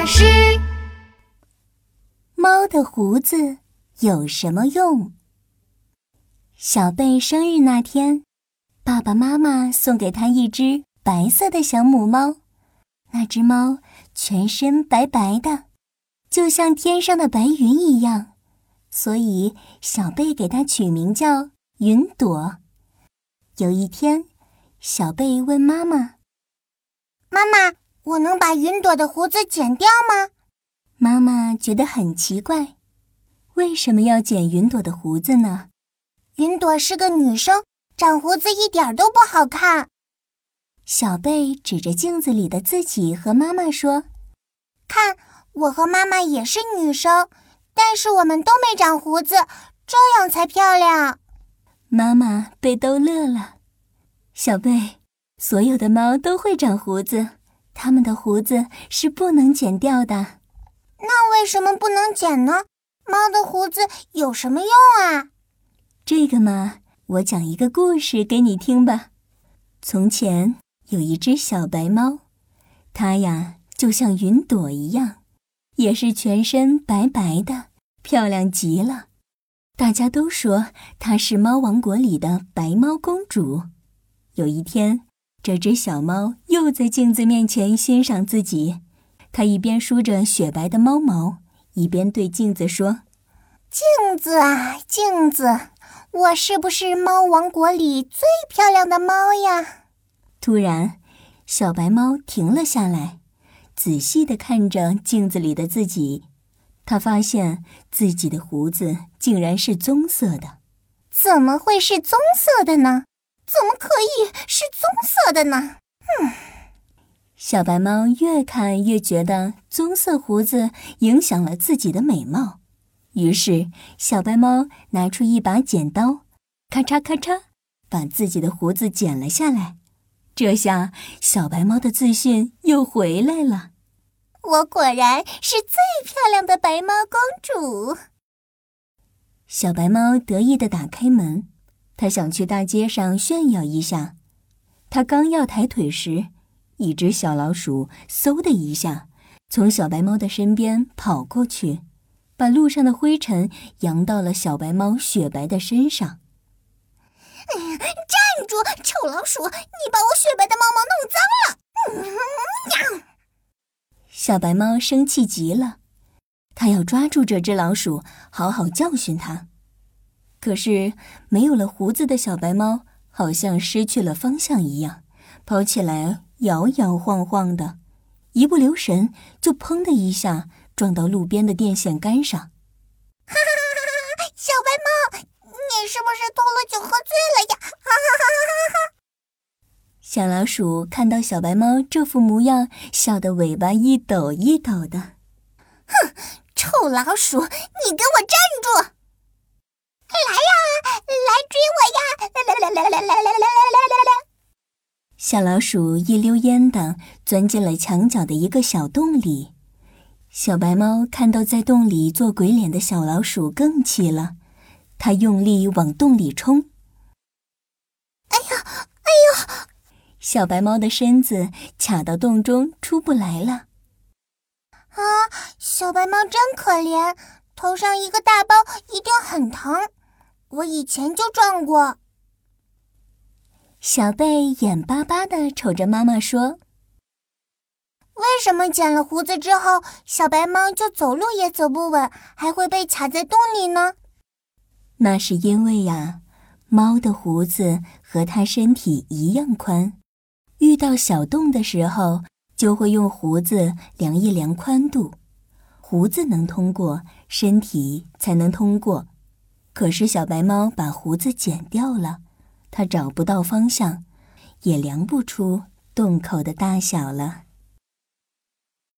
老师，猫的胡子有什么用？小贝生日那天，爸爸妈妈送给他一只白色的小母猫。那只猫全身白白的，就像天上的白云一样，所以小贝给它取名叫云朵。有一天，小贝问妈妈：“妈妈。”我能把云朵的胡子剪掉吗？妈妈觉得很奇怪，为什么要剪云朵的胡子呢？云朵是个女生，长胡子一点都不好看。小贝指着镜子里的自己和妈妈说：“看，我和妈妈也是女生，但是我们都没长胡子，这样才漂亮。”妈妈被逗乐了。小贝，所有的猫都会长胡子。它们的胡子是不能剪掉的，那为什么不能剪呢？猫的胡子有什么用啊？这个嘛，我讲一个故事给你听吧。从前有一只小白猫，它呀就像云朵一样，也是全身白白的，漂亮极了。大家都说它是猫王国里的白猫公主。有一天。这只小猫又在镜子面前欣赏自己，它一边梳着雪白的猫毛，一边对镜子说：“镜子啊，镜子，我是不是猫王国里最漂亮的猫呀？”突然，小白猫停了下来，仔细地看着镜子里的自己，它发现自己的胡子竟然是棕色的。怎么会是棕色的呢？怎么可以是棕色的呢？嗯，小白猫越看越觉得棕色胡子影响了自己的美貌，于是小白猫拿出一把剪刀，咔嚓咔嚓，把自己的胡子剪了下来。这下小白猫的自信又回来了。我果然是最漂亮的白猫公主。小白猫得意的打开门。他想去大街上炫耀一下，他刚要抬腿时，一只小老鼠嗖的一下从小白猫的身边跑过去，把路上的灰尘扬到了小白猫雪白的身上。站住，臭老鼠！你把我雪白的毛毛弄脏了！小白猫生气极了，它要抓住这只老鼠，好好教训它。可是，没有了胡子的小白猫好像失去了方向一样，跑起来摇摇晃晃的，一不留神就砰的一下撞到路边的电线杆上。哈哈哈哈！小白猫，你是不是偷了酒喝醉了呀？哈哈哈哈哈！小老鼠看到小白猫这副模样，笑得尾巴一抖一抖的。哼，臭老鼠，你给我站住！来呀，来追我呀！来来来来来来来来来来来！小老鼠一溜烟的钻进了墙角的一个小洞里。小白猫看到在洞里做鬼脸的小老鼠，更气了。它用力往洞里冲。哎呀，哎呦！小白猫的身子卡到洞中，出不来了。啊，小白猫真可怜，头上一个大包，一定很疼。我以前就撞过。小贝眼巴巴的瞅着妈妈说：“为什么剪了胡子之后，小白猫就走路也走不稳，还会被卡在洞里呢？”那是因为呀，猫的胡子和它身体一样宽，遇到小洞的时候，就会用胡子量一量宽度，胡子能通过，身体才能通过。可是小白猫把胡子剪掉了，它找不到方向，也量不出洞口的大小了。